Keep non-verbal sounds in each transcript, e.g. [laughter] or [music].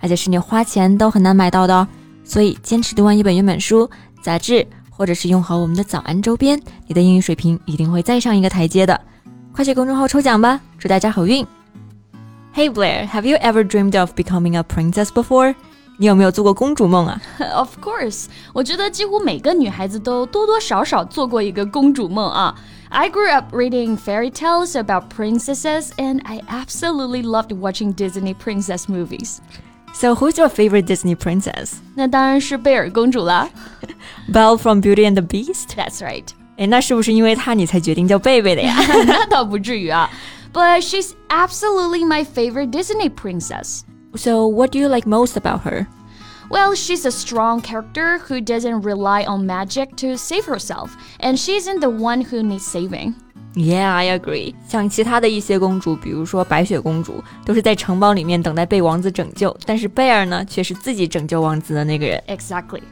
而且是你花钱都很难买到的哦。所以坚持读完一本原版书、杂志。或者是用好我们的早安周边，你的英语水平一定会再上一个台阶的。快去公众号抽奖吧，祝大家好运！Hey Blair, have you ever dreamed of becoming a princess before? 你有没有做过公主梦啊？Of [laughs] course，我觉得几乎每个女孩子都多多少少做过一个公主梦啊。I grew up reading fairy tales about princesses, and I absolutely loved watching Disney princess movies. So who's your favorite Disney princess? 那当然是贝尔公主了。Belle [laughs] from Beauty and the Beast. That's right. 哎，那是不是因为她你才决定叫贝贝的呀？那倒不至于啊。But [laughs] she's absolutely my favorite Disney princess. So what do you like most about her? Well, she's a strong character who doesn't rely on magic to save herself, and she isn't the one who needs saving. Yeah, I agree. 像其他的一些公主，比如说白雪公主，都是在城堡里面等待被王子拯救，但是贝尔呢，却是自己拯救王子的那个人。Exactly.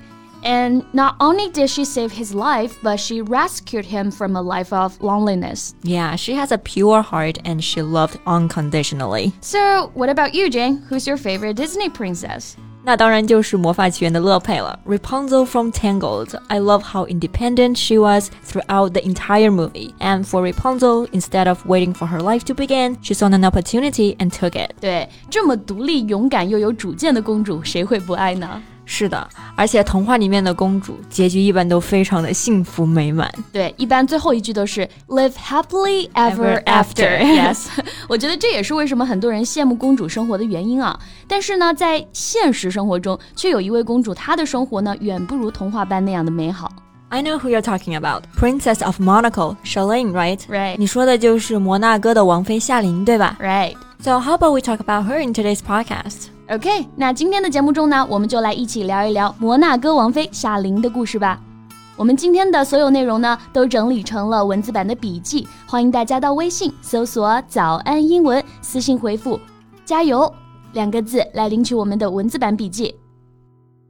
And not only did she save his life, but she rescued him from a life of loneliness. Yeah, she has a pure heart and she loved unconditionally. So, what about you, Jane? Who's your favorite Disney princess? 那当然就是魔法奇缘的乐佩了，Rapunzel from Tangled. I love how independent she was throughout the entire movie. And for Rapunzel, instead of waiting for her life to begin, she saw an opportunity and took it. 对，这么独立、勇敢又有主见的公主，谁会不爱呢？ 是的，而且童话里面的公主结局一般都非常的幸福美满。对，一般最后一句都是 live happily ever after。[laughs] Yes，我觉得这也是为什么很多人羡慕公主生活的原因啊。但是呢，在现实生活中，却有一位公主，她的生活呢，远不如童话般那样的美好。I know who you're talking about, Princess of Monaco, Charlene, right? Right. 你说的就是摩纳哥的王妃夏琳，对吧？Right. So how about we talk about her in today's podcast? OK，那今天的节目中呢，我们就来一起聊一聊摩纳哥王妃夏琳的故事吧。我们今天的所有内容呢，都整理成了文字版的笔记，欢迎大家到微信搜索“早安英文”，私信回复“加油”两个字来领取我们的文字版笔记。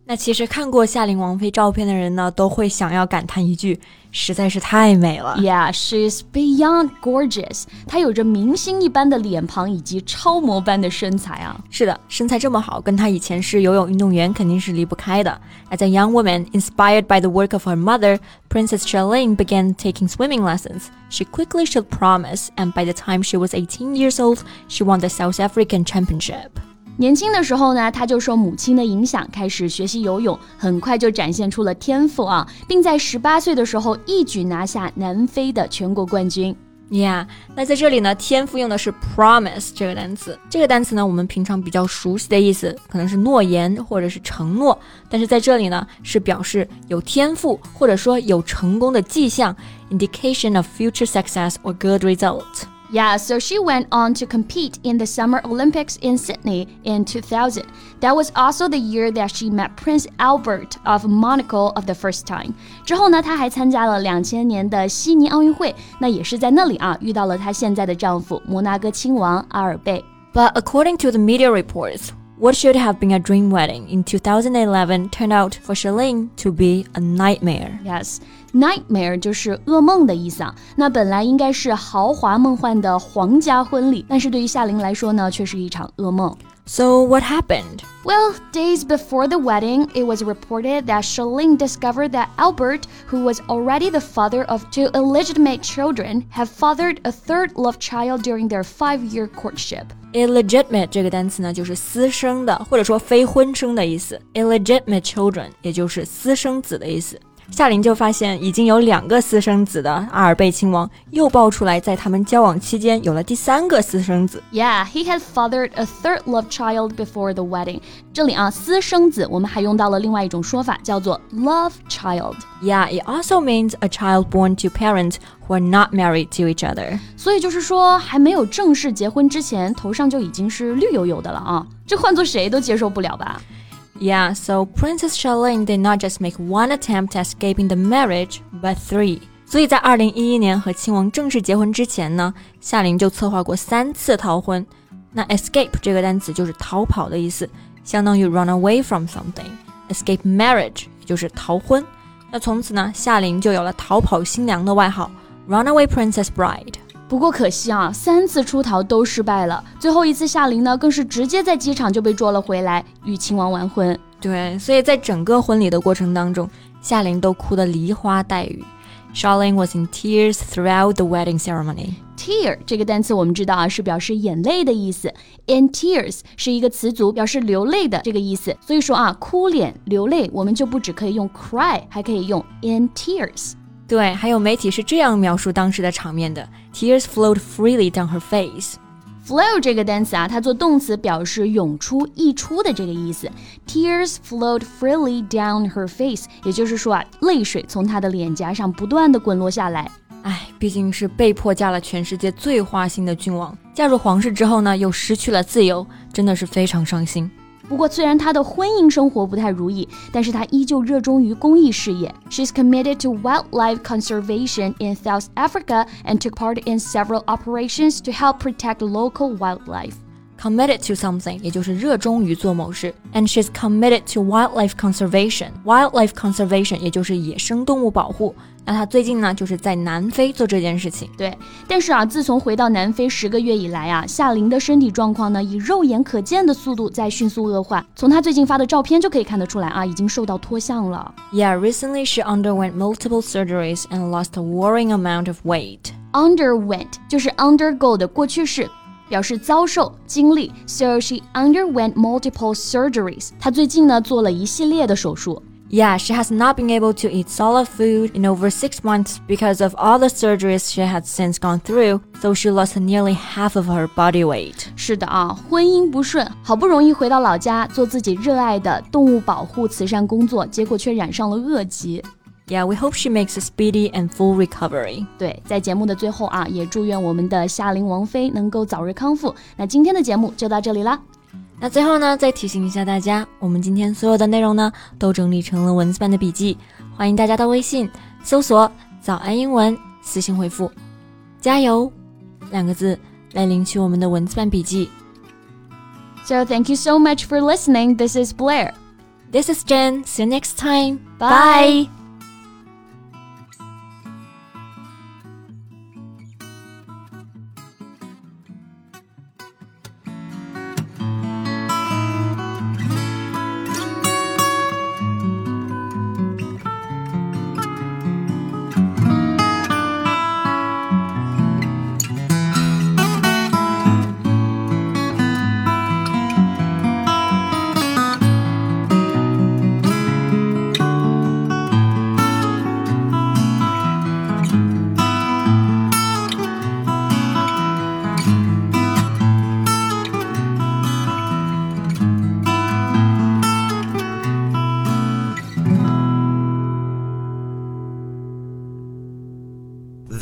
那其实看过夏琳王妃照片的人呢，都会想要感叹一句，实在是太美了。Yeah, she's beyond gorgeous. 她有着明星一般的脸庞以及超模般的身材啊。是的，身材这么好，跟她以前是游泳运动员肯定是离不开的。As a young woman, inspired by the work of her mother, Princess Charlene began taking swimming lessons. She quickly showed promise, and by the time she was 18 years old, she won the South African Championship. 年轻的时候呢，他就受母亲的影响，开始学习游泳，很快就展现出了天赋啊，并在十八岁的时候一举拿下南非的全国冠军。Yeah，那在这里呢，天赋用的是 promise 这个单词。这个单词呢，我们平常比较熟悉的意思可能是诺言或者是承诺，但是在这里呢，是表示有天赋或者说有成功的迹象，indication of future success or good result。Yeah, so she went on to compete in the Summer Olympics in Sydney in 2000. That was also the year that she met Prince Albert of Monaco of the first time. 之后呢，她还参加了2000年的悉尼奥运会，那也是在那里啊遇到了她现在的丈夫摩纳哥亲王阿尔贝。But according to the media reports, what should have been a dream wedding in 2011 turned out for Charlene to be a nightmare. Yes. nightmare 就是噩梦的意思啊。那本来应该是豪华梦幻的皇家婚礼，但是对于夏琳来说呢，却是一场噩梦。So what happened? Well, days before the wedding, it was reported that Charlene discovered that Albert, who was already the father of two illegitimate children, had fathered a third love child during their five-year courtship. illegitimate 这个单词呢，就是私生的，或者说非婚生的意思。illegitimate children 也就是私生子的意思。 夏琳就发现已经有两个私生子的阿尔贝亲王又爆出来，在他们交往期间有了第三个私生子。Yeah, he had fathered a third love child before the wedding. 这里啊，私生子我们还用到了另外一种说法，叫做 love child. Yeah, it also means a child born to parents who are not married to each other. 所以就是说，还没有正式结婚之前，头上就已经是绿油油的了啊！这换做谁都接受不了吧？Yeah, so Princess Charlene did not just make one attempt at escaping the marriage, but three. 所以在二零一一年和亲王正式结婚之前呢，夏琳就策划过三次逃婚。那 escape 这个单词就是逃跑的意思，相当于 run away from something。escape marriage 也就是逃婚。那从此呢，夏琳就有了逃跑新娘的外号 Runaway Princess Bride。 不过可惜啊，三次出逃都失败了。最后一次，夏琳呢更是直接在机场就被捉了回来，与亲王完婚。对，所以在整个婚礼的过程当中，夏琳都哭得梨花带雨。Charlene was in tears throughout the wedding ceremony. Tear 这个单词我们知道啊，是表示眼泪的意思。In tears 是一个词组，表示流泪的这个意思。所以说啊，哭脸流泪，我们就不只可以用 cry，还可以用 in tears。对，还有媒体是这样描述当时的场面的：Tears flowed freely down her face。flow 这个单词啊，它做动词表示涌出、溢出的这个意思。Tears flowed freely down her face，也就是说啊，泪水从她的脸颊上不断的滚落下来。唉，毕竟是被迫嫁了全世界最花心的君王，嫁入皇室之后呢，又失去了自由，真的是非常伤心。不过，虽然她的婚姻生活不太如意，但是她依旧热衷于公益事业。She's committed to wildlife conservation in South Africa and took part in several operations to help protect local wildlife. Committed to something，也就是热衷于做某事，and she's committed to wildlife conservation. Wildlife conservation，也就是野生动物保护。那她最近呢，就是在南非做这件事情。对，但是啊，自从回到南非十个月以来啊，夏琳的身体状况呢，以肉眼可见的速度在迅速恶化。从她最近发的照片就可以看得出来啊，已经受到脱相了。Yeah, recently she underwent multiple surgeries and lost a worrying amount of weight. Underwent 就是 undergo 的过去式。 表示遭受、经历，so she underwent multiple surgeries。她最近呢做了一系列的手术。Yeah, she has not been able to eat solid food in over six months because of all the surgeries she had since gone through, so she lost nearly half of her body weight. 是的啊，婚姻不顺，好不容易回到老家做自己热爱的动物保护慈善工作，结果却染上了恶疾。 Yeah, we hope she makes a speedy and full recovery. 对，在节目的最后啊，也祝愿我们的夏琳王妃能够早日康复。那今天的节目就到这里啦。那最后呢，再提醒一下大家，我们今天所有的内容呢，都整理成了文字版的笔记，欢迎大家到微信搜索“早安英文”，私信回复“加油”两个字来领取我们的文字版笔记。So thank you so much for listening. This is Blair. This is Jen. See you next time. Bye.